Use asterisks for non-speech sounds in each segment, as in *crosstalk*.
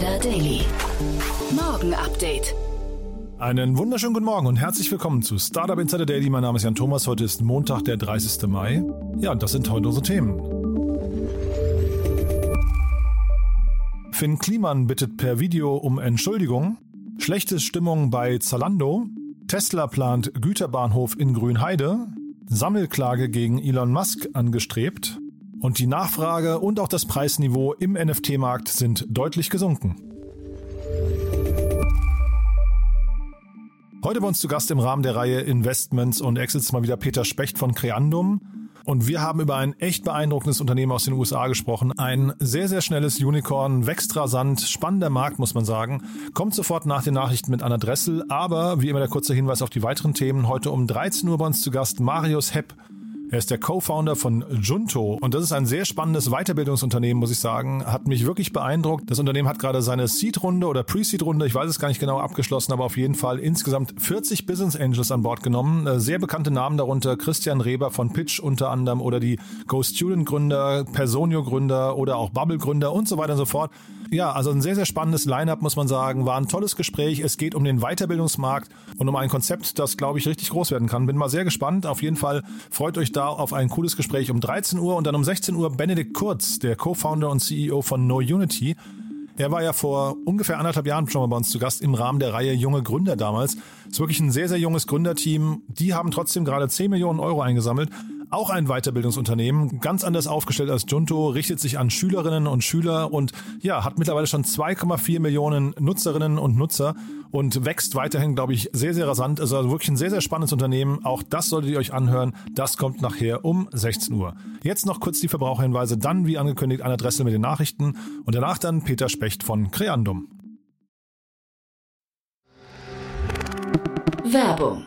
Insider Daily. Morgen Update. Einen wunderschönen guten Morgen und herzlich willkommen zu Startup Insider Daily. Mein Name ist Jan Thomas. Heute ist Montag, der 30. Mai. Ja, und das sind heute unsere Themen. Finn Kliman bittet per Video um Entschuldigung. Schlechte Stimmung bei Zalando. Tesla plant Güterbahnhof in Grünheide. Sammelklage gegen Elon Musk angestrebt. Und die Nachfrage und auch das Preisniveau im NFT-Markt sind deutlich gesunken. Heute bei uns zu Gast im Rahmen der Reihe Investments und Exits mal wieder Peter Specht von Creandum. Und wir haben über ein echt beeindruckendes Unternehmen aus den USA gesprochen. Ein sehr, sehr schnelles Unicorn, wächst rasant, spannender Markt, muss man sagen. Kommt sofort nach den Nachrichten mit Anna Dressel. Aber wie immer der kurze Hinweis auf die weiteren Themen. Heute um 13 Uhr bei uns zu Gast Marius Hepp er ist der Co-Founder von Junto und das ist ein sehr spannendes Weiterbildungsunternehmen, muss ich sagen. Hat mich wirklich beeindruckt. Das Unternehmen hat gerade seine Seed-Runde oder Pre-Seed-Runde, ich weiß es gar nicht genau, abgeschlossen, aber auf jeden Fall insgesamt 40 Business Angels an Bord genommen. Äh, sehr bekannte Namen darunter Christian Reber von Pitch unter anderem oder die Go Student Gründer, Personio Gründer oder auch Bubble Gründer und so weiter und so fort. Ja, also ein sehr, sehr spannendes Line-up, muss man sagen. War ein tolles Gespräch. Es geht um den Weiterbildungsmarkt und um ein Konzept, das, glaube ich, richtig groß werden kann. Bin mal sehr gespannt. Auf jeden Fall freut euch da auf ein cooles Gespräch um 13 Uhr und dann um 16 Uhr Benedikt Kurz, der Co-Founder und CEO von No Unity. Er war ja vor ungefähr anderthalb Jahren schon mal bei uns zu Gast im Rahmen der Reihe Junge Gründer damals. Ist wirklich ein sehr, sehr junges Gründerteam. Die haben trotzdem gerade 10 Millionen Euro eingesammelt auch ein Weiterbildungsunternehmen, ganz anders aufgestellt als Junto, richtet sich an Schülerinnen und Schüler und ja, hat mittlerweile schon 2,4 Millionen Nutzerinnen und Nutzer und wächst weiterhin, glaube ich, sehr, sehr rasant. Also wirklich ein sehr, sehr spannendes Unternehmen. Auch das solltet ihr euch anhören. Das kommt nachher um 16 Uhr. Jetzt noch kurz die Verbraucherhinweise, dann wie angekündigt eine Adresse mit den Nachrichten und danach dann Peter Specht von Creandum. Werbung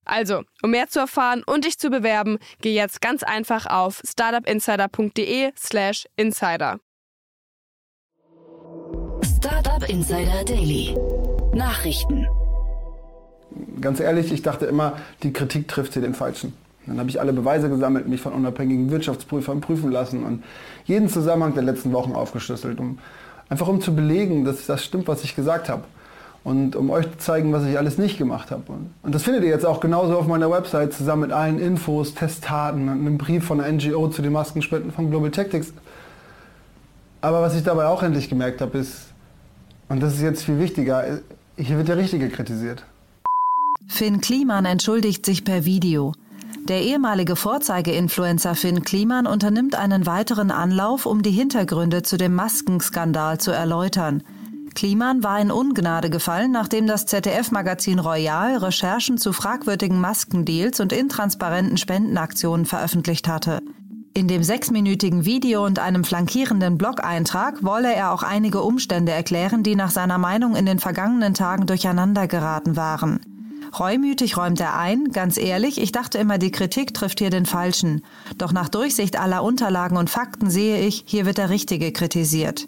Also, um mehr zu erfahren und dich zu bewerben, geh jetzt ganz einfach auf startupinsider.de/slash insider. Startup Insider Daily Nachrichten. Ganz ehrlich, ich dachte immer, die Kritik trifft hier den Falschen. Dann habe ich alle Beweise gesammelt, mich von unabhängigen Wirtschaftsprüfern prüfen lassen und jeden Zusammenhang der letzten Wochen aufgeschlüsselt, um Einfach um zu belegen, dass das stimmt, was ich gesagt habe. Und um euch zu zeigen, was ich alles nicht gemacht habe. Und das findet ihr jetzt auch genauso auf meiner Website zusammen mit allen Infos, Testtaten und einem Brief von der NGO zu den Maskenspenden von Global Tactics. Aber was ich dabei auch endlich gemerkt habe, ist, und das ist jetzt viel wichtiger, hier wird der Richtige kritisiert. Finn Kliman entschuldigt sich per Video. Der ehemalige Vorzeigeinfluencer Finn Kliman unternimmt einen weiteren Anlauf, um die Hintergründe zu dem Maskenskandal zu erläutern. Kliman war in Ungnade gefallen, nachdem das ZDF-Magazin Royal Recherchen zu fragwürdigen Maskendeals und intransparenten Spendenaktionen veröffentlicht hatte. In dem sechsminütigen Video und einem flankierenden Blog-Eintrag wolle er auch einige Umstände erklären, die nach seiner Meinung in den vergangenen Tagen durcheinander geraten waren. Reumütig räumt er ein, ganz ehrlich, ich dachte immer, die Kritik trifft hier den Falschen. Doch nach Durchsicht aller Unterlagen und Fakten sehe ich, hier wird der Richtige kritisiert.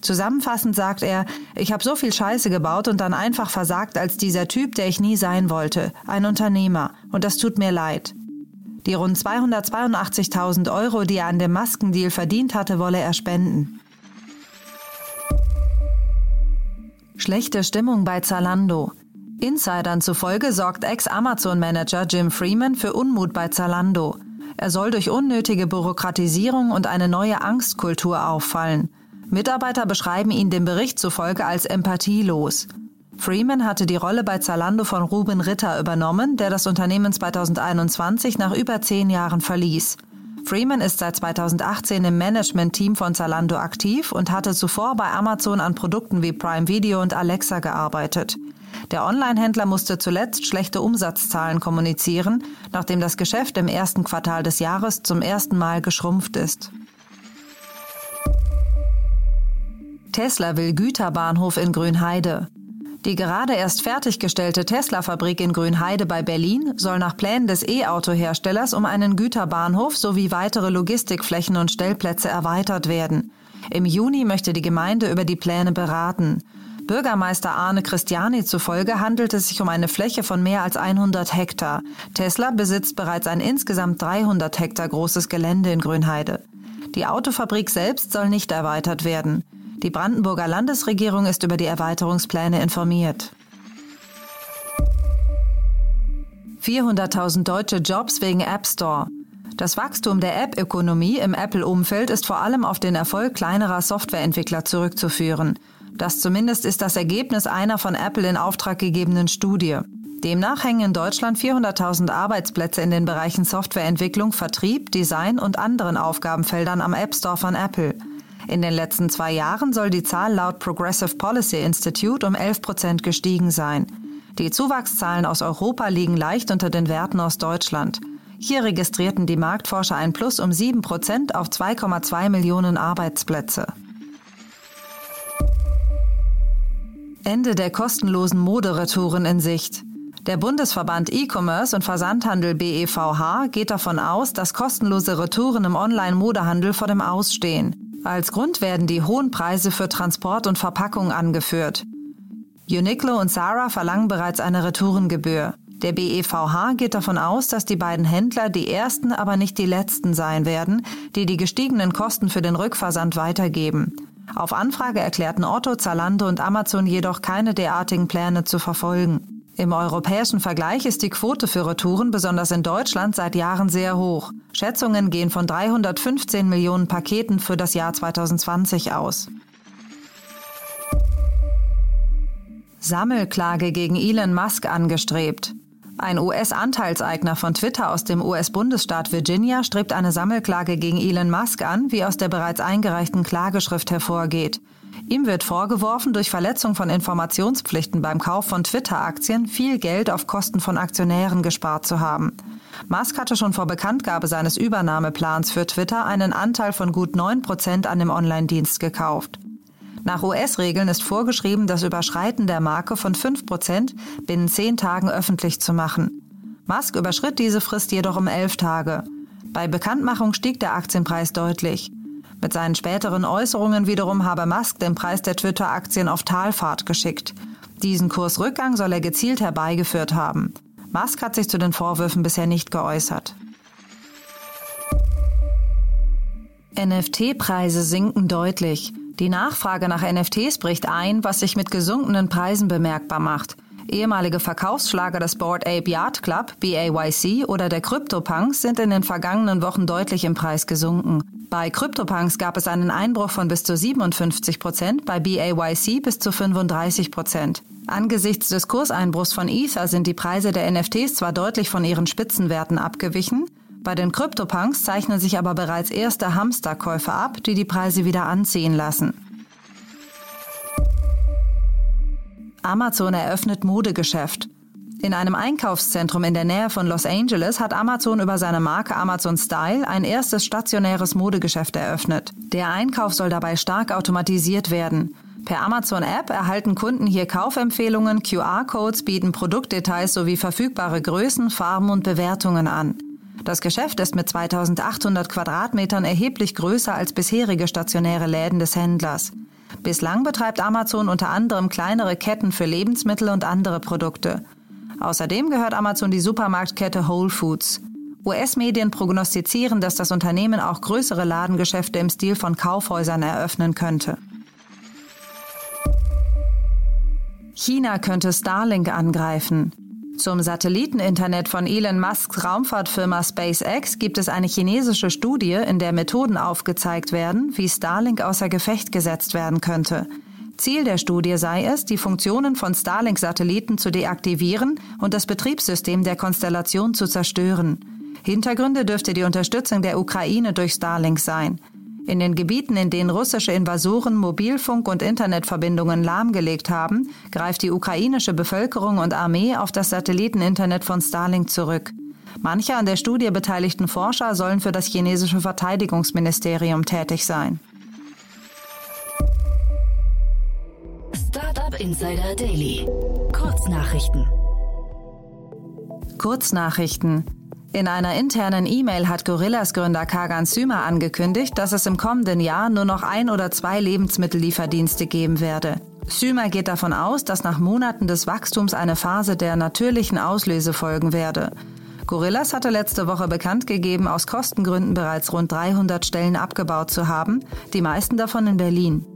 Zusammenfassend sagt er, ich habe so viel Scheiße gebaut und dann einfach versagt als dieser Typ, der ich nie sein wollte, ein Unternehmer, und das tut mir leid. Die rund 282.000 Euro, die er an dem Maskendeal verdient hatte, wolle er spenden. Schlechte Stimmung bei Zalando. Insidern zufolge sorgt Ex-Amazon-Manager Jim Freeman für Unmut bei Zalando. Er soll durch unnötige Bürokratisierung und eine neue Angstkultur auffallen. Mitarbeiter beschreiben ihn dem Bericht zufolge als empathielos. Freeman hatte die Rolle bei Zalando von Ruben Ritter übernommen, der das Unternehmen 2021 nach über zehn Jahren verließ. Freeman ist seit 2018 im Management-Team von Zalando aktiv und hatte zuvor bei Amazon an Produkten wie Prime Video und Alexa gearbeitet. Der Online-Händler musste zuletzt schlechte Umsatzzahlen kommunizieren, nachdem das Geschäft im ersten Quartal des Jahres zum ersten Mal geschrumpft ist. Tesla will Güterbahnhof in Grünheide. Die gerade erst fertiggestellte Tesla-Fabrik in Grünheide bei Berlin soll nach Plänen des E-Auto-Herstellers um einen Güterbahnhof sowie weitere Logistikflächen und Stellplätze erweitert werden. Im Juni möchte die Gemeinde über die Pläne beraten. Bürgermeister Arne Christiani zufolge handelt es sich um eine Fläche von mehr als 100 Hektar. Tesla besitzt bereits ein insgesamt 300 Hektar großes Gelände in Grünheide. Die Autofabrik selbst soll nicht erweitert werden. Die Brandenburger Landesregierung ist über die Erweiterungspläne informiert. 400.000 deutsche Jobs wegen App Store. Das Wachstum der App-Ökonomie im Apple-Umfeld ist vor allem auf den Erfolg kleinerer Softwareentwickler zurückzuführen. Das zumindest ist das Ergebnis einer von Apple in Auftrag gegebenen Studie. Demnach hängen in Deutschland 400.000 Arbeitsplätze in den Bereichen Softwareentwicklung, Vertrieb, Design und anderen Aufgabenfeldern am App Store von Apple. In den letzten zwei Jahren soll die Zahl laut Progressive Policy Institute um 11 Prozent gestiegen sein. Die Zuwachszahlen aus Europa liegen leicht unter den Werten aus Deutschland. Hier registrierten die Marktforscher ein Plus um 7 Prozent auf 2,2 Millionen Arbeitsplätze. Ende der kostenlosen Moderetouren in Sicht. Der Bundesverband E-Commerce und Versandhandel BEVH geht davon aus, dass kostenlose Retouren im Online-Modehandel vor dem Ausstehen. Als Grund werden die hohen Preise für Transport und Verpackung angeführt. Uniqlo und Zara verlangen bereits eine Retourengebühr. Der BEVH geht davon aus, dass die beiden Händler die ersten, aber nicht die letzten sein werden, die die gestiegenen Kosten für den Rückversand weitergeben. Auf Anfrage erklärten Otto, Zalando und Amazon jedoch keine derartigen Pläne zu verfolgen. Im europäischen Vergleich ist die Quote für Retouren besonders in Deutschland seit Jahren sehr hoch. Schätzungen gehen von 315 Millionen Paketen für das Jahr 2020 aus. Sammelklage gegen Elon Musk angestrebt. Ein US-Anteilseigner von Twitter aus dem US-Bundesstaat Virginia strebt eine Sammelklage gegen Elon Musk an, wie aus der bereits eingereichten Klageschrift hervorgeht. Ihm wird vorgeworfen, durch Verletzung von Informationspflichten beim Kauf von Twitter-Aktien viel Geld auf Kosten von Aktionären gespart zu haben. Musk hatte schon vor Bekanntgabe seines Übernahmeplans für Twitter einen Anteil von gut 9 Prozent an dem Online-Dienst gekauft. Nach US-Regeln ist vorgeschrieben, das Überschreiten der Marke von 5 Prozent binnen zehn Tagen öffentlich zu machen. Musk überschritt diese Frist jedoch um elf Tage. Bei Bekanntmachung stieg der Aktienpreis deutlich. Mit seinen späteren Äußerungen wiederum habe Musk den Preis der Twitter-Aktien auf Talfahrt geschickt. Diesen Kursrückgang soll er gezielt herbeigeführt haben. Musk hat sich zu den Vorwürfen bisher nicht geäußert. NFT-Preise sinken deutlich. Die Nachfrage nach NFTs bricht ein, was sich mit gesunkenen Preisen bemerkbar macht ehemalige Verkaufsschlager des Board Ape Yacht Club, BAYC oder der CryptoPunks sind in den vergangenen Wochen deutlich im Preis gesunken. Bei CryptoPunks gab es einen Einbruch von bis zu 57 Prozent, bei BAYC bis zu 35 Prozent. Angesichts des Kurseinbruchs von Ether sind die Preise der NFTs zwar deutlich von ihren Spitzenwerten abgewichen, bei den CryptoPunks zeichnen sich aber bereits erste Hamsterkäufe ab, die die Preise wieder anziehen lassen. Amazon eröffnet Modegeschäft. In einem Einkaufszentrum in der Nähe von Los Angeles hat Amazon über seine Marke Amazon Style ein erstes stationäres Modegeschäft eröffnet. Der Einkauf soll dabei stark automatisiert werden. Per Amazon App erhalten Kunden hier Kaufempfehlungen, QR-Codes bieten Produktdetails sowie verfügbare Größen, Farben und Bewertungen an. Das Geschäft ist mit 2800 Quadratmetern erheblich größer als bisherige stationäre Läden des Händlers. Bislang betreibt Amazon unter anderem kleinere Ketten für Lebensmittel und andere Produkte. Außerdem gehört Amazon die Supermarktkette Whole Foods. US-Medien prognostizieren, dass das Unternehmen auch größere Ladengeschäfte im Stil von Kaufhäusern eröffnen könnte. China könnte Starlink angreifen. Zum Satelliteninternet von Elon Musks Raumfahrtfirma SpaceX gibt es eine chinesische Studie, in der Methoden aufgezeigt werden, wie Starlink außer Gefecht gesetzt werden könnte. Ziel der Studie sei es, die Funktionen von Starlink-Satelliten zu deaktivieren und das Betriebssystem der Konstellation zu zerstören. Hintergründe dürfte die Unterstützung der Ukraine durch Starlink sein. In den Gebieten, in denen russische Invasoren Mobilfunk- und Internetverbindungen lahmgelegt haben, greift die ukrainische Bevölkerung und Armee auf das Satelliteninternet von Starlink zurück. Manche an der Studie beteiligten Forscher sollen für das chinesische Verteidigungsministerium tätig sein. Insider Daily. Kurznachrichten. Kurznachrichten. In einer internen E-Mail hat Gorillas Gründer Kagan Sümer angekündigt, dass es im kommenden Jahr nur noch ein oder zwei Lebensmittellieferdienste geben werde. Sümer geht davon aus, dass nach Monaten des Wachstums eine Phase der natürlichen Auslöse folgen werde. Gorillas hatte letzte Woche bekannt gegeben, aus Kostengründen bereits rund 300 Stellen abgebaut zu haben, die meisten davon in Berlin.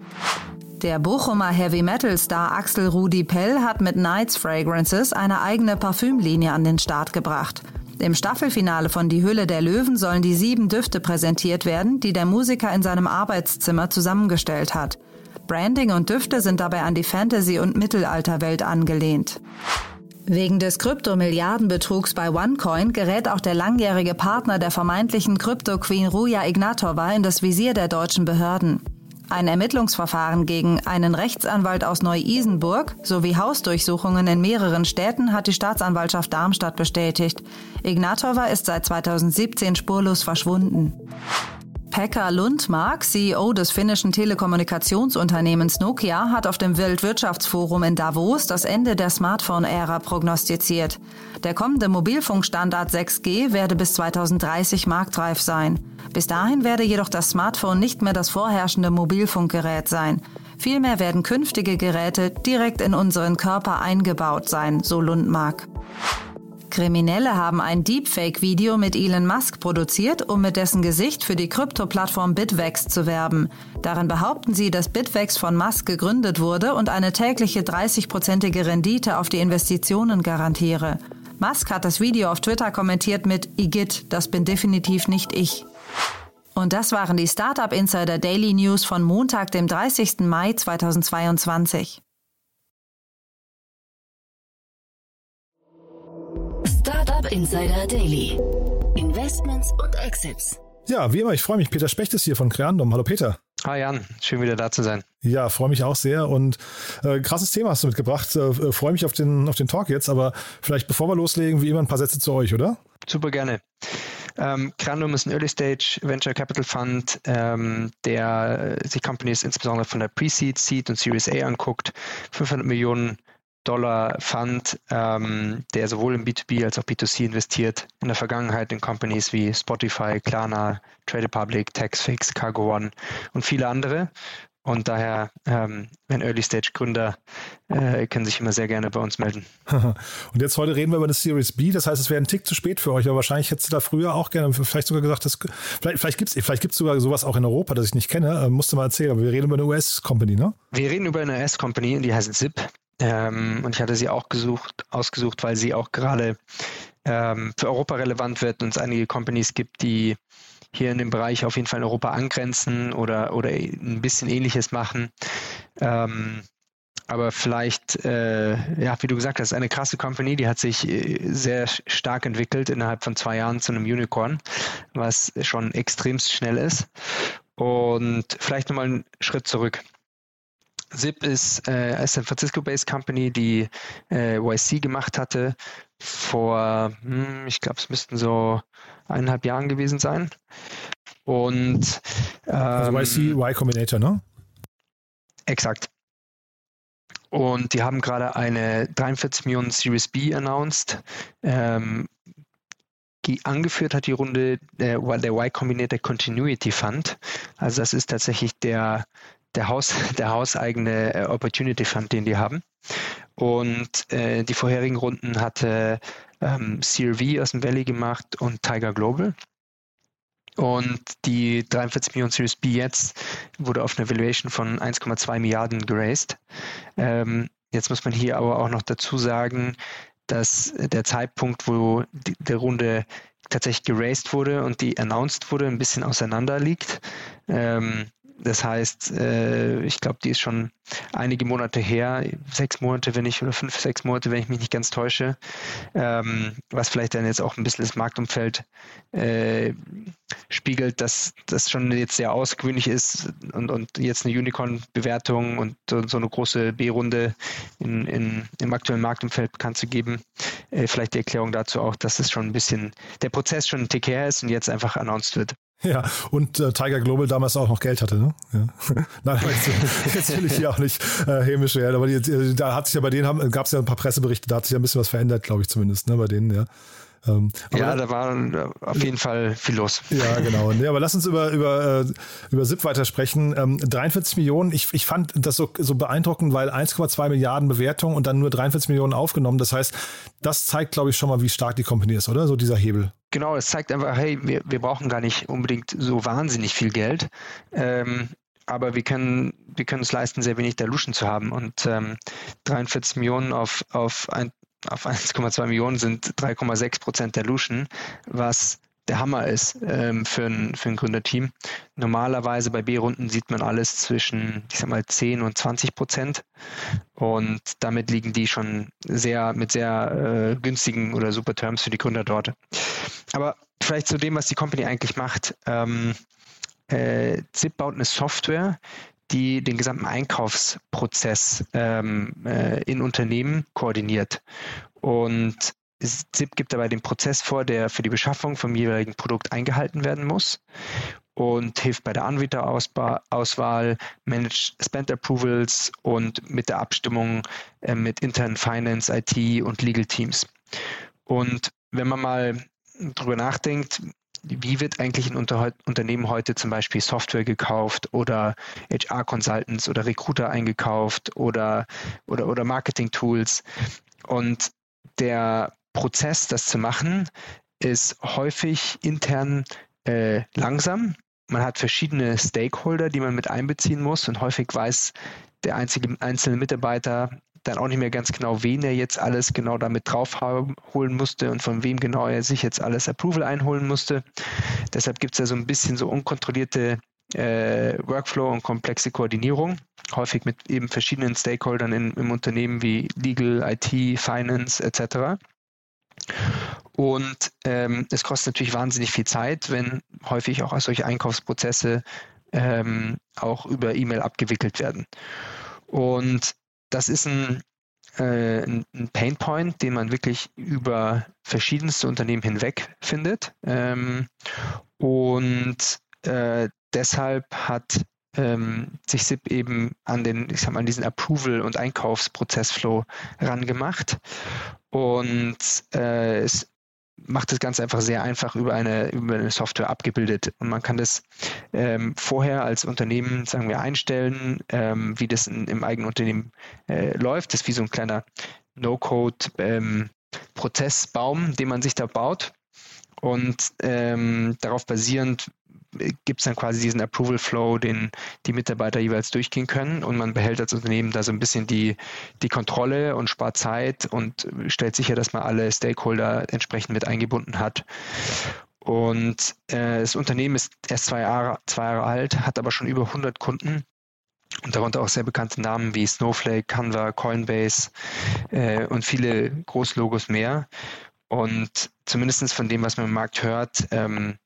Der Bochumer Heavy Metal Star Axel Rudi Pell hat mit Knights Fragrances eine eigene Parfümlinie an den Start gebracht. Im Staffelfinale von Die Hülle der Löwen sollen die sieben Düfte präsentiert werden, die der Musiker in seinem Arbeitszimmer zusammengestellt hat. Branding und Düfte sind dabei an die Fantasy- und Mittelalterwelt angelehnt. Wegen des Kryptomilliardenbetrugs bei OneCoin gerät auch der langjährige Partner der vermeintlichen Krypto-Queen Ruja Ignatova in das Visier der deutschen Behörden. Ein Ermittlungsverfahren gegen einen Rechtsanwalt aus Neu-Isenburg sowie Hausdurchsuchungen in mehreren Städten hat die Staatsanwaltschaft Darmstadt bestätigt. Ignatova ist seit 2017 spurlos verschwunden. Pekka Lundmark, CEO des finnischen Telekommunikationsunternehmens Nokia, hat auf dem Weltwirtschaftsforum in Davos das Ende der Smartphone-Ära prognostiziert. Der kommende Mobilfunkstandard 6G werde bis 2030 marktreif sein. Bis dahin werde jedoch das Smartphone nicht mehr das vorherrschende Mobilfunkgerät sein. Vielmehr werden künftige Geräte direkt in unseren Körper eingebaut sein, so Lundmark. Kriminelle haben ein Deepfake-Video mit Elon Musk produziert, um mit dessen Gesicht für die Krypto-Plattform Bitvex zu werben. Darin behaupten sie, dass Bitvex von Musk gegründet wurde und eine tägliche 30-prozentige Rendite auf die Investitionen garantiere. Musk hat das Video auf Twitter kommentiert mit Igitt, das bin definitiv nicht ich. Und das waren die Startup Insider Daily News von Montag, dem 30. Mai 2022. Startup Insider Daily. Investments und Exits. Ja, wie immer, ich freue mich. Peter Specht ist hier von Creandum. Hallo Peter. Hi Jan, schön wieder da zu sein. Ja, freue mich auch sehr und äh, krasses Thema hast du mitgebracht. Äh, äh, freue mich auf den, auf den Talk jetzt, aber vielleicht bevor wir loslegen, wie immer ein paar Sätze zu euch, oder? Super gerne. Ähm, Crandom ist ein Early Stage Venture Capital Fund, ähm, der sich Companies insbesondere von der Pre-Seed, Seed und Series A anguckt. 500 Millionen Dollar Fund, ähm, der sowohl im B2B als auch B2C investiert, in der Vergangenheit in Companies wie Spotify, Klarna, Trade Republic, Taxfix, Cargo One und viele andere. Und daher, ähm, wenn Early-Stage-Gründer äh, können sich immer sehr gerne bei uns melden. *laughs* Und jetzt heute reden wir über eine Series B. Das heißt, es wäre ein Tick zu spät für euch, aber wahrscheinlich hättest du da früher auch gerne, vielleicht sogar gesagt, dass, vielleicht, vielleicht gibt es vielleicht gibt's sogar sowas auch in Europa, das ich nicht kenne. Äh, musst du mal erzählen, aber wir reden über eine US-Company, ne? Wir reden über eine US-Company, die heißt Zip. Ähm, und ich hatte sie auch gesucht, ausgesucht, weil sie auch gerade ähm, für Europa relevant wird und es einige Companies gibt, die hier in dem Bereich auf jeden Fall in Europa angrenzen oder, oder ein bisschen ähnliches machen. Ähm, aber vielleicht, äh, ja, wie du gesagt hast, eine krasse Company, die hat sich äh, sehr stark entwickelt innerhalb von zwei Jahren zu einem Unicorn, was schon extremst schnell ist. Und vielleicht nochmal einen Schritt zurück. Zip ist äh, eine San Francisco-based Company, die äh, YC gemacht hatte vor, hm, ich glaube, es müssten so eineinhalb Jahren gewesen sein. Und ähm, also YC, Y Combinator, ne? Exakt. Und die haben gerade eine 43 Millionen Series B announced. Ähm, angeführt hat die Runde der, der Y Combinator Continuity Fund. Also das ist tatsächlich der der, Haus, *laughs* der hauseigene äh, Opportunity Fund, den die haben. Und äh, die vorherigen Runden hatte ähm, CRV aus dem Valley gemacht und Tiger Global. Und die 43 Millionen Series B jetzt wurde auf eine Valuation von 1,2 Milliarden geraced. Ähm, jetzt muss man hier aber auch noch dazu sagen, dass der Zeitpunkt, wo die, der Runde tatsächlich geraced wurde und die announced wurde, ein bisschen auseinander liegt. Ähm, das heißt, äh, ich glaube, die ist schon einige Monate her, sechs Monate, wenn ich, oder fünf, sechs Monate, wenn ich mich nicht ganz täusche, ähm, was vielleicht dann jetzt auch ein bisschen das Marktumfeld äh, spiegelt, dass das schon jetzt sehr ausgewöhnlich ist und, und jetzt eine Unicorn-Bewertung und, und, so eine große B-Runde in, in, im aktuellen Marktumfeld bekannt zu geben. Äh, vielleicht die Erklärung dazu auch, dass es schon ein bisschen, der Prozess schon ein Tick her ist und jetzt einfach announced wird. *laughs* Ja, und äh, Tiger Global damals auch noch Geld hatte, ne? Ja. *laughs* Nein, jetzt, jetzt will ich hier auch nicht äh, hämisch werden, aber die, äh, da hat sich ja bei denen gab es ja ein paar Presseberichte, da hat sich ja ein bisschen was verändert, glaube ich zumindest, ne, bei denen, ja. Ähm, ja, da war äh, auf jeden Fall viel los. Ja, genau. Nee, aber lass uns über, über, äh, über SIP weiter sprechen. Ähm, 43 Millionen, ich, ich fand das so, so beeindruckend, weil 1,2 Milliarden Bewertung und dann nur 43 Millionen aufgenommen. Das heißt, das zeigt, glaube ich, schon mal, wie stark die Company ist, oder? So dieser Hebel. Genau, es zeigt einfach, hey, wir, wir brauchen gar nicht unbedingt so wahnsinnig viel Geld. Ähm, aber wir können, wir können es leisten, sehr wenig Dilution zu haben. Und ähm, 43 Millionen auf, auf auf *laughs* 1,2 Millionen sind 3,6 Prozent Dilution, was der Hammer ist ähm, für, ein, für ein Gründerteam. Normalerweise bei B-Runden sieht man alles zwischen, ich sag mal, 10 und 20 Prozent. Und damit liegen die schon sehr mit sehr äh, günstigen oder super Terms für die Gründer dort. Aber vielleicht zu dem, was die Company eigentlich macht. Ähm, äh, ZIP baut eine Software, die den gesamten Einkaufsprozess ähm, äh, in Unternehmen koordiniert. Und ZIP gibt dabei den Prozess vor, der für die Beschaffung vom jeweiligen Produkt eingehalten werden muss und hilft bei der Anbieterauswahl, managt Spend Approvals und mit der Abstimmung äh, mit internen Finance, IT und Legal Teams. Und wenn man mal drüber nachdenkt, wie wird eigentlich ein Unter Unternehmen heute zum Beispiel Software gekauft oder HR-Consultants oder Recruiter eingekauft oder, oder, oder Marketing-Tools. Und der Prozess, das zu machen, ist häufig intern äh, langsam. Man hat verschiedene Stakeholder, die man mit einbeziehen muss und häufig weiß der einzige, einzelne Mitarbeiter dann auch nicht mehr ganz genau, wen er jetzt alles genau damit draufholen musste und von wem genau er sich jetzt alles Approval einholen musste. Deshalb gibt es ja so ein bisschen so unkontrollierte äh, Workflow und komplexe Koordinierung, häufig mit eben verschiedenen Stakeholdern in, im Unternehmen wie Legal, IT, Finance etc. Und ähm, es kostet natürlich wahnsinnig viel Zeit, wenn häufig auch solche Einkaufsprozesse ähm, auch über E-Mail abgewickelt werden. Und das ist ein, äh, ein Painpoint, den man wirklich über verschiedenste Unternehmen hinweg findet. Ähm, und äh, deshalb hat ähm, sich SIP eben an den, ich sag mal, an diesen Approval- und Einkaufsprozessflow rangemacht. Und äh, es macht das Ganze einfach sehr einfach über eine, über eine Software abgebildet. Und man kann das ähm, vorher als Unternehmen, sagen wir, einstellen, ähm, wie das in, im eigenen Unternehmen äh, läuft. Das ist wie so ein kleiner No-Code-Prozessbaum, ähm, den man sich da baut. Und ähm, darauf basierend gibt es dann quasi diesen Approval Flow, den die Mitarbeiter jeweils durchgehen können und man behält als Unternehmen da so ein bisschen die, die Kontrolle und spart Zeit und stellt sicher, dass man alle Stakeholder entsprechend mit eingebunden hat. Und äh, das Unternehmen ist erst zwei Jahre, zwei Jahre alt, hat aber schon über 100 Kunden und darunter auch sehr bekannte Namen wie Snowflake, Canva, Coinbase äh, und viele Großlogos mehr. Und zumindest von dem, was man im Markt hört, ähm,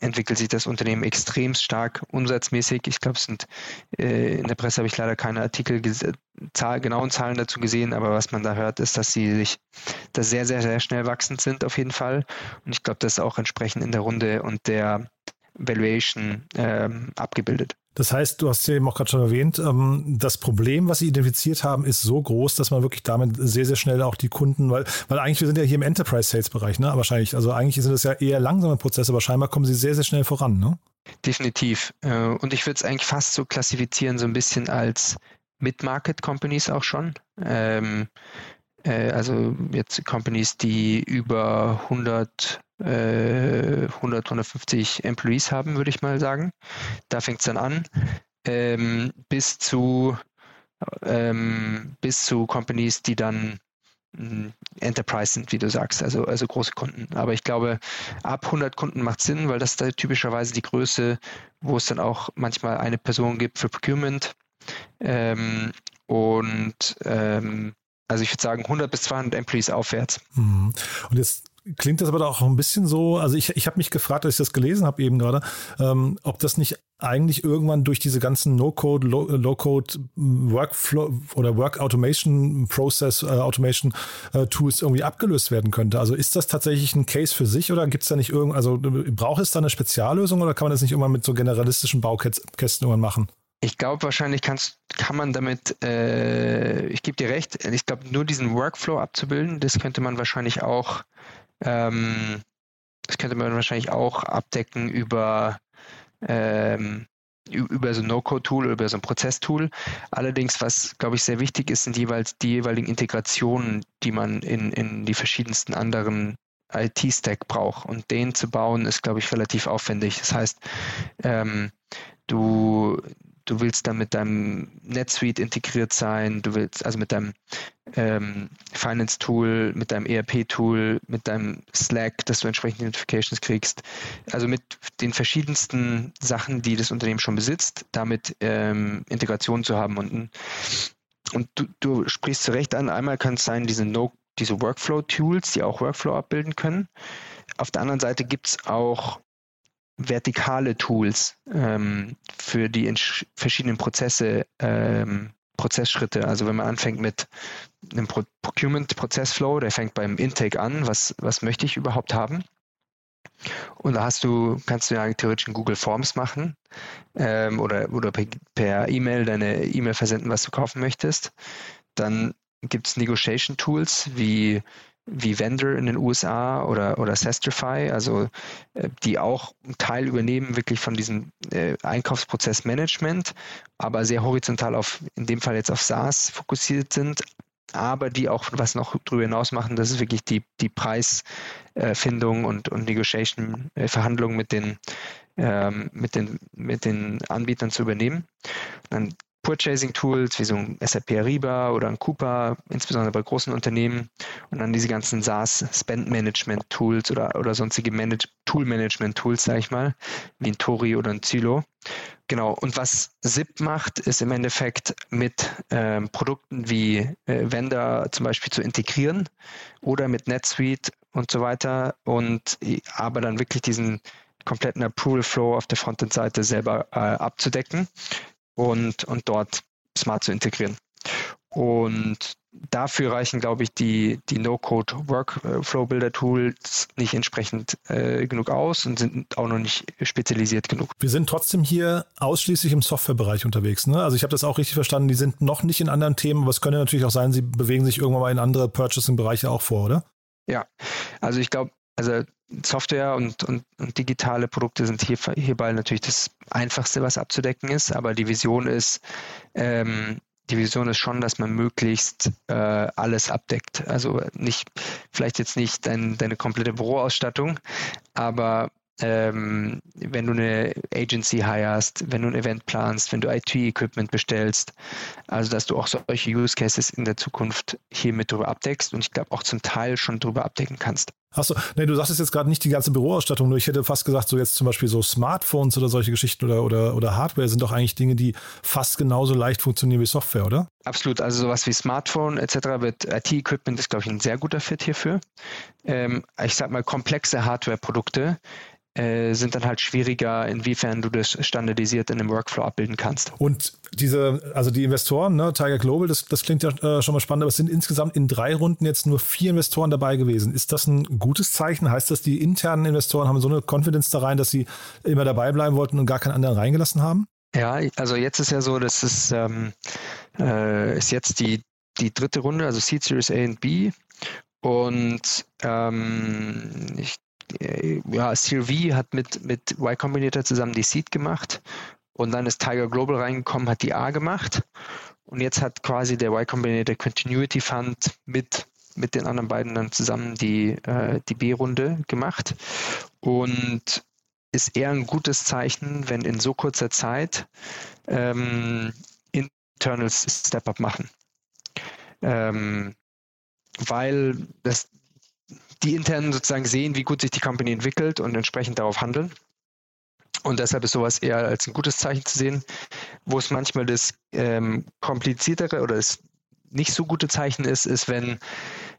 entwickelt sich das Unternehmen extrem stark umsatzmäßig. Ich glaube, es sind äh, in der Presse habe ich leider keine Artikel, Zahl, genauen Zahlen dazu gesehen, aber was man da hört, ist, dass sie sich da sehr, sehr, sehr schnell wachsend sind auf jeden Fall. Und ich glaube, das ist auch entsprechend in der Runde und der Valuation ähm, abgebildet. Das heißt, du hast ja eben auch gerade schon erwähnt, ähm, das Problem, was sie identifiziert haben, ist so groß, dass man wirklich damit sehr, sehr schnell auch die Kunden, weil, weil eigentlich, wir sind ja hier im Enterprise-Sales-Bereich, ne? Wahrscheinlich, also eigentlich sind das ja eher langsame Prozesse, aber scheinbar kommen sie sehr, sehr schnell voran, ne? Definitiv. Äh, und ich würde es eigentlich fast so klassifizieren, so ein bisschen als Mid-Market-Companies auch schon. Ähm, äh, also jetzt Companies, die über 100 100, 150 Employees haben, würde ich mal sagen. Da fängt es dann an. Ähm, bis zu ähm, bis zu Companies, die dann Enterprise sind, wie du sagst, also, also große Kunden. Aber ich glaube, ab 100 Kunden macht Sinn, weil das ist da typischerweise die Größe, wo es dann auch manchmal eine Person gibt für Procurement. Ähm, und ähm, also ich würde sagen 100 bis 200 Employees aufwärts. Mhm. Und jetzt klingt das aber auch ein bisschen so, also ich, ich habe mich gefragt, als ich das gelesen habe eben gerade, ähm, ob das nicht eigentlich irgendwann durch diese ganzen No-Code, Low-Code Workflow oder Work Automation Process äh, Automation äh, Tools irgendwie abgelöst werden könnte. Also ist das tatsächlich ein Case für sich oder gibt es da nicht irgend, also braucht es da eine Speziallösung oder kann man das nicht immer mit so generalistischen Baukästen irgendwann machen? Ich glaube, wahrscheinlich kannst, kann man damit, äh, ich gebe dir recht, ich glaube, nur diesen Workflow abzubilden, das könnte man wahrscheinlich auch ähm, das könnte man wahrscheinlich auch abdecken über, ähm, über so ein No-Code-Tool oder über so ein Prozess-Tool. Allerdings, was, glaube ich, sehr wichtig ist, sind jeweils die jeweiligen Integrationen, die man in, in die verschiedensten anderen IT-Stack braucht. Und den zu bauen, ist, glaube ich, relativ aufwendig. Das heißt, ähm, du, du willst dann mit deinem NetSuite integriert sein, du willst also mit deinem ähm, Finance-Tool, mit deinem ERP-Tool, mit deinem Slack, dass du entsprechende Notifications kriegst. Also mit den verschiedensten Sachen, die das Unternehmen schon besitzt, damit ähm, Integration zu haben. Und, und du, du sprichst zu Recht an, einmal kann es sein, diese, no, diese Workflow-Tools, die auch Workflow abbilden können. Auf der anderen Seite gibt es auch vertikale Tools ähm, für die verschiedenen Prozesse, ähm, Prozessschritte. Also wenn man anfängt mit einem Pro Procurement-Prozessflow, der fängt beim Intake an, was, was möchte ich überhaupt haben? Und da hast du, kannst du ja theoretisch in Google Forms machen ähm, oder, oder per E-Mail deine E-Mail versenden, was du kaufen möchtest. Dann gibt es Negotiation Tools wie wie Vendor in den USA oder, oder Sestrify, also äh, die auch einen Teil übernehmen wirklich von diesem äh, Einkaufsprozessmanagement, aber sehr horizontal auf, in dem Fall jetzt auf SaaS fokussiert sind, aber die auch was noch darüber hinaus machen, das ist wirklich die, die Preisfindung äh, und, und Negotiation, äh, Verhandlungen mit den, ähm, mit, den, mit den Anbietern zu übernehmen. Dann Purchasing-Tools wie so ein SAP Ariba oder ein Coupa, insbesondere bei großen Unternehmen. Und dann diese ganzen SaaS-Spend-Management-Tools oder, oder sonstige Manage Tool-Management-Tools, sage ich mal, wie ein Tori oder ein Zilo. Genau, und was SIP macht, ist im Endeffekt mit ähm, Produkten wie äh, Vendor zum Beispiel zu integrieren oder mit NetSuite und so weiter und aber dann wirklich diesen kompletten Approval Flow auf der Frontend-Seite selber äh, abzudecken und, und dort smart zu integrieren. Und dafür reichen, glaube ich, die, die No-Code-Workflow-Builder-Tools nicht entsprechend äh, genug aus und sind auch noch nicht spezialisiert genug. Wir sind trotzdem hier ausschließlich im Softwarebereich unterwegs. Ne? Also ich habe das auch richtig verstanden, die sind noch nicht in anderen Themen, aber es könnte natürlich auch sein, sie bewegen sich irgendwann mal in andere Purchasing-Bereiche auch vor, oder? Ja, also ich glaube, also Software und, und, und, digitale Produkte sind hier, hierbei natürlich das Einfachste, was abzudecken ist, aber die Vision ist, ähm, die Vision ist schon, dass man möglichst äh, alles abdeckt. Also nicht, vielleicht jetzt nicht dein, deine komplette Büroausstattung, aber ähm, wenn du eine Agency hirest, wenn du ein Event planst, wenn du IT-Equipment bestellst, also dass du auch solche Use Cases in der Zukunft hier mit drüber abdeckst und ich glaube auch zum Teil schon drüber abdecken kannst. Achso, nee, du sagst jetzt gerade nicht die ganze Büroausstattung, nur ich hätte fast gesagt, so jetzt zum Beispiel so Smartphones oder solche Geschichten oder, oder, oder Hardware sind doch eigentlich Dinge, die fast genauso leicht funktionieren wie Software, oder? Absolut, also sowas wie Smartphone etc. wird IT-Equipment ist, glaube ich, ein sehr guter Fit hierfür. Ähm, ich sag mal, komplexe Hardware-Produkte äh, sind dann halt schwieriger, inwiefern du das standardisiert in einem Workflow abbilden kannst. Und diese, also die Investoren, ne, Tiger Global, das, das klingt ja äh, schon mal spannend, aber es sind insgesamt in drei Runden jetzt nur vier Investoren dabei gewesen. Ist das ein gutes Zeichen? Heißt das, die internen Investoren haben so eine Confidence da rein, dass sie immer dabei bleiben wollten und gar keinen anderen reingelassen haben? Ja, also jetzt ist ja so, dass es ähm, äh, ist jetzt die, die dritte Runde, also Seed Series A und B. Und ähm, ich ja, CRV hat mit, mit Y Combinator zusammen die Seed gemacht. Und dann ist Tiger Global reingekommen, hat die A gemacht. Und jetzt hat quasi der Y Combinator Continuity Fund mit mit den anderen beiden dann zusammen die, äh, die B-Runde gemacht. Und ist eher ein gutes Zeichen, wenn in so kurzer Zeit ähm, Internals Step-Up machen. Ähm, weil das, die internen sozusagen sehen, wie gut sich die Company entwickelt und entsprechend darauf handeln. Und deshalb ist sowas eher als ein gutes Zeichen zu sehen, wo es manchmal das ähm, kompliziertere oder das nicht so gute Zeichen ist, ist, wenn,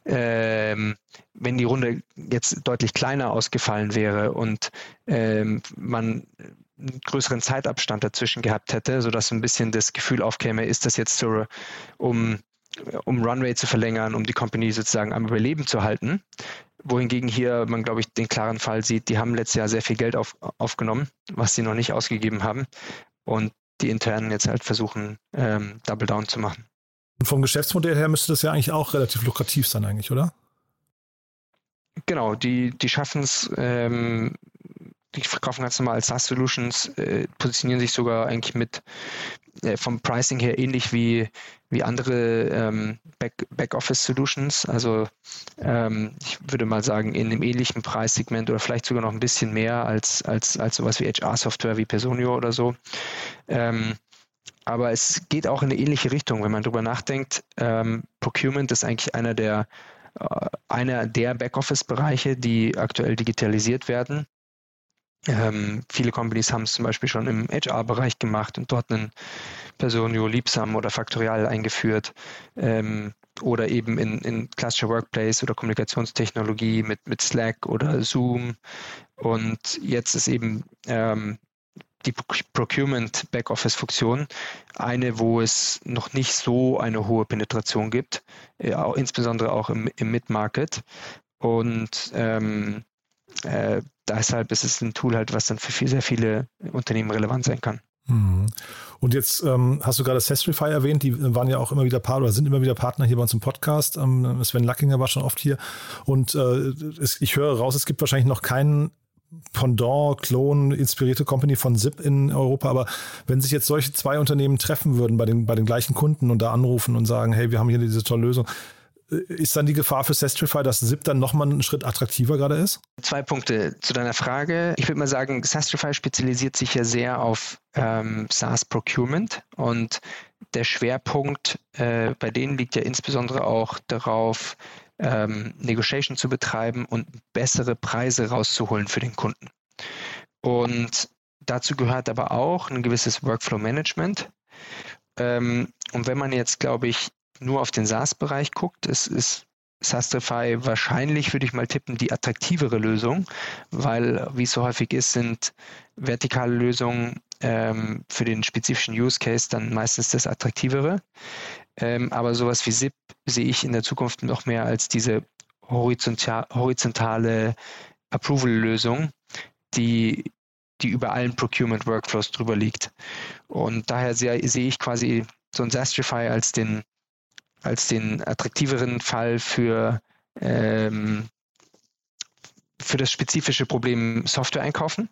ähm, wenn die Runde jetzt deutlich kleiner ausgefallen wäre und ähm, man einen größeren Zeitabstand dazwischen gehabt hätte, sodass ein bisschen das Gefühl aufkäme, ist das jetzt so, um, um Runway zu verlängern, um die Company sozusagen am Überleben zu halten. Wohingegen hier man, glaube ich, den klaren Fall sieht, die haben letztes Jahr sehr viel Geld auf, aufgenommen, was sie noch nicht ausgegeben haben. Und die internen jetzt halt versuchen, ähm, Double Down zu machen. Und vom Geschäftsmodell her müsste das ja eigentlich auch relativ lukrativ sein, eigentlich, oder? Genau, die, die schaffen es, ähm, die verkaufen ganz normal als SaaS-Solutions, äh, positionieren sich sogar eigentlich mit vom Pricing her ähnlich wie, wie andere ähm, Back, office solutions Also ähm, ich würde mal sagen, in einem ähnlichen Preissegment oder vielleicht sogar noch ein bisschen mehr als, als, als sowas wie HR-Software wie Personio oder so. Ähm, aber es geht auch in eine ähnliche Richtung, wenn man darüber nachdenkt. Ähm, Procurement ist eigentlich einer der äh, einer der Backoffice-Bereiche, die aktuell digitalisiert werden. Ähm, viele Companies haben es zum Beispiel schon im HR-Bereich gemacht und dort einen Personio, Liebsam oder Faktorial eingeführt. Ähm, oder eben in, in klassischer Workplace oder Kommunikationstechnologie mit, mit Slack oder Zoom. Und jetzt ist eben ähm, die Procurement Backoffice Funktion eine, wo es noch nicht so eine hohe Penetration gibt, äh, auch, insbesondere auch im, im Mid-Market. Und ähm, äh, deshalb ist es ein Tool halt, was dann für viel, sehr viele Unternehmen relevant sein kann. Mhm. Und jetzt ähm, hast du gerade Sestrify erwähnt, die waren ja auch immer wieder Partner oder sind immer wieder Partner hier bei uns im Podcast. Ähm, Sven Lackinger war schon oft hier. Und äh, es, ich höre raus, es gibt wahrscheinlich noch keinen Pendant, Klon, inspirierte Company von SIP in Europa. Aber wenn sich jetzt solche zwei Unternehmen treffen würden bei den, bei den gleichen Kunden und da anrufen und sagen, hey, wir haben hier diese tolle Lösung, ist dann die Gefahr für Sestrify, dass SIP dann nochmal einen Schritt attraktiver gerade ist? Zwei Punkte zu deiner Frage. Ich würde mal sagen, Sestrify spezialisiert sich ja sehr auf ähm, SaaS Procurement und der Schwerpunkt äh, bei denen liegt ja insbesondere auch darauf, ähm, Negotiation zu betreiben und bessere Preise rauszuholen für den Kunden. Und dazu gehört aber auch ein gewisses Workflow Management. Ähm, und wenn man jetzt, glaube ich, nur auf den SaaS-Bereich guckt, es ist Sastrify wahrscheinlich, würde ich mal tippen, die attraktivere Lösung, weil, wie es so häufig ist, sind vertikale Lösungen ähm, für den spezifischen Use Case dann meistens das attraktivere. Ähm, aber sowas wie SIP sehe ich in der Zukunft noch mehr als diese horizontal, horizontale Approval-Lösung, die, die über allen Procurement-Workflows drüber liegt. Und daher sehe, sehe ich quasi so ein Sastrify als den als den attraktiveren Fall für, ähm, für das spezifische Problem Software einkaufen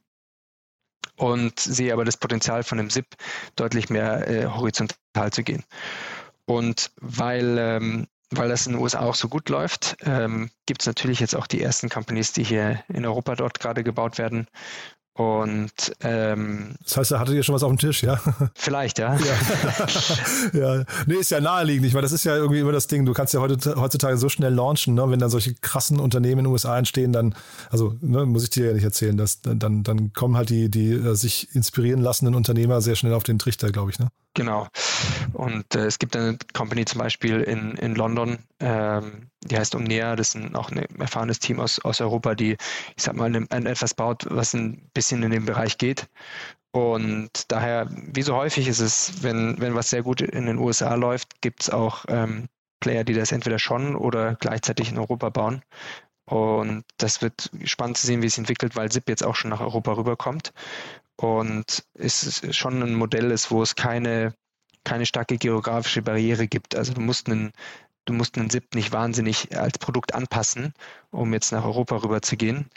und sehe aber das Potenzial von dem SIP deutlich mehr äh, horizontal zu gehen. Und weil, ähm, weil das in den USA auch so gut läuft, ähm, gibt es natürlich jetzt auch die ersten Companies, die hier in Europa dort gerade gebaut werden. Und ähm, das heißt, da hattet ihr schon was auf dem Tisch, ja? *laughs* Vielleicht, ja. ja. *laughs* ja. Nee, ist ja naheliegend. Ich meine, das ist ja irgendwie immer das Ding. Du kannst ja heute, heutzutage so schnell launchen, ne? wenn dann solche krassen Unternehmen in den USA entstehen, dann, also ne, muss ich dir ja nicht erzählen, dass dann, dann kommen halt die, die uh, sich inspirieren lassenden Unternehmer sehr schnell auf den Trichter, glaube ich, ne? Genau. Und äh, es gibt eine Company zum Beispiel in, in London, ähm, die heißt Omnia, das ist auch ein erfahrenes Team aus, aus Europa, die, ich sag mal, ein etwas baut, was ein bisschen in den Bereich geht. Und daher, wie so häufig ist es, wenn, wenn was sehr gut in den USA läuft, gibt es auch ähm, Player, die das entweder schon oder gleichzeitig in Europa bauen. Und das wird spannend zu sehen, wie es entwickelt, weil SIP jetzt auch schon nach Europa rüberkommt und es schon ein Modell ist, wo es keine, keine starke geografische Barriere gibt. Also du musst einen, du musst einen SIP nicht wahnsinnig als Produkt anpassen, um jetzt nach Europa rüber zu gehen.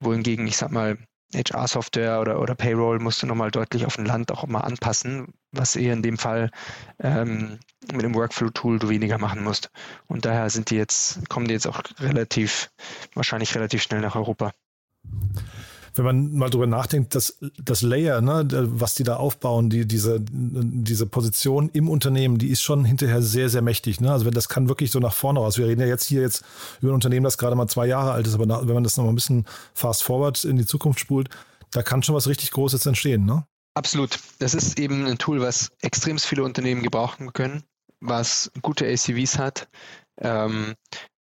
Wohingegen, ich sag mal, HR-Software oder, oder Payroll musst du nochmal deutlich auf ein Land auch mal anpassen, was eher in dem Fall ähm, mit dem Workflow-Tool du weniger machen musst. Und daher sind die jetzt, kommen die jetzt auch relativ, wahrscheinlich relativ schnell nach Europa. Wenn man mal drüber nachdenkt, das, das Layer, ne, was die da aufbauen, die, diese, diese Position im Unternehmen, die ist schon hinterher sehr, sehr mächtig. Ne? Also wenn das kann wirklich so nach vorne raus. Wir reden ja jetzt hier jetzt über ein Unternehmen, das gerade mal zwei Jahre alt ist, aber nach, wenn man das noch mal ein bisschen fast forward in die Zukunft spult, da kann schon was richtig Großes entstehen, ne? Absolut. Das ist eben ein Tool, was extrem viele Unternehmen gebrauchen können, was gute ACVs hat, ähm,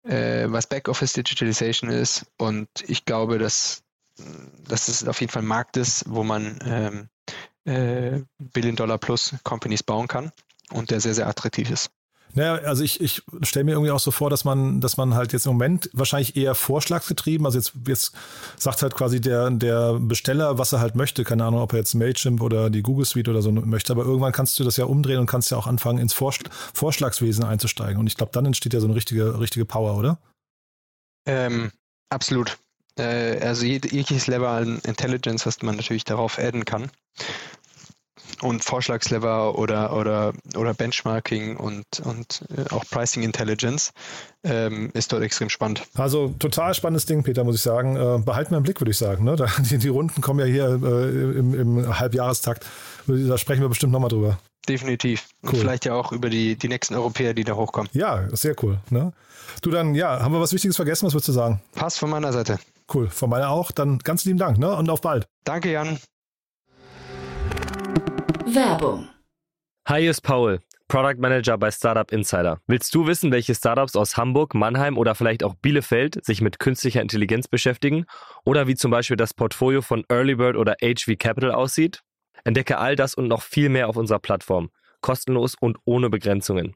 äh, was Backoffice Digitalization ist. Und ich glaube, dass, dass es auf jeden Fall ein Markt ist, wo man ähm, äh, Billion Dollar plus Companies bauen kann und der sehr, sehr attraktiv ist. Naja, also ich, ich stelle mir irgendwie auch so vor, dass man, dass man halt jetzt im Moment wahrscheinlich eher vorschlagsgetrieben, also jetzt, jetzt sagt halt quasi der, der Besteller, was er halt möchte. Keine Ahnung, ob er jetzt Mailchimp oder die Google Suite oder so möchte, aber irgendwann kannst du das ja umdrehen und kannst ja auch anfangen, ins Vorschlagswesen einzusteigen. Und ich glaube, dann entsteht ja so eine richtige, richtige Power, oder? Ähm, absolut. Äh, also jegliches Level an Intelligence, was man natürlich darauf adden kann und Vorschlagslever oder, oder, oder Benchmarking und, und äh, auch Pricing Intelligence ähm, ist dort extrem spannend. Also total spannendes Ding, Peter, muss ich sagen. Äh, behalten wir im Blick, würde ich sagen. Ne? Da, die, die, Runden kommen ja hier äh, im, im Halbjahrestakt. Da sprechen wir bestimmt nochmal drüber. Definitiv. Cool. Und vielleicht ja auch über die, die nächsten Europäer, die da hochkommen. Ja, sehr cool. Ne? Du dann, ja, haben wir was Wichtiges vergessen? Was würdest du sagen? Passt von meiner Seite. Cool, von meiner auch. Dann ganz lieben Dank ne? und auf bald. Danke, Jan. Werbung. Hi, hier ist Paul, Product Manager bei Startup Insider. Willst du wissen, welche Startups aus Hamburg, Mannheim oder vielleicht auch Bielefeld sich mit künstlicher Intelligenz beschäftigen? Oder wie zum Beispiel das Portfolio von Earlybird oder HV Capital aussieht? Entdecke all das und noch viel mehr auf unserer Plattform. Kostenlos und ohne Begrenzungen.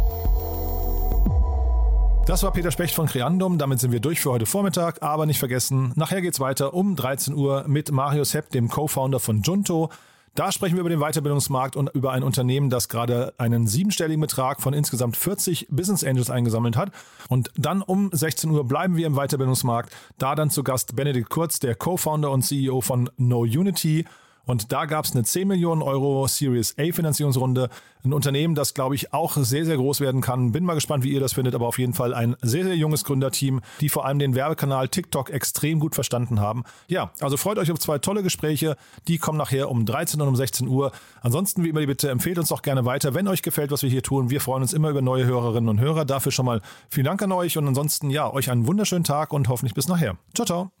Das war Peter Specht von Creandum. Damit sind wir durch für heute Vormittag. Aber nicht vergessen, nachher geht es weiter um 13 Uhr mit Marius Hepp, dem Co-Founder von Junto. Da sprechen wir über den Weiterbildungsmarkt und über ein Unternehmen, das gerade einen siebenstelligen Betrag von insgesamt 40 Business Angels eingesammelt hat. Und dann um 16 Uhr bleiben wir im Weiterbildungsmarkt. Da dann zu Gast Benedikt Kurz, der Co-Founder und CEO von No Unity. Und da gab es eine 10 Millionen Euro Series A Finanzierungsrunde. Ein Unternehmen, das, glaube ich, auch sehr, sehr groß werden kann. Bin mal gespannt, wie ihr das findet, aber auf jeden Fall ein sehr, sehr junges Gründerteam, die vor allem den Werbekanal TikTok extrem gut verstanden haben. Ja, also freut euch auf zwei tolle Gespräche. Die kommen nachher um 13 und um 16 Uhr. Ansonsten, wie immer, die Bitte empfehlt uns doch gerne weiter, wenn euch gefällt, was wir hier tun. Wir freuen uns immer über neue Hörerinnen und Hörer. Dafür schon mal vielen Dank an euch und ansonsten, ja, euch einen wunderschönen Tag und hoffentlich bis nachher. Ciao, ciao.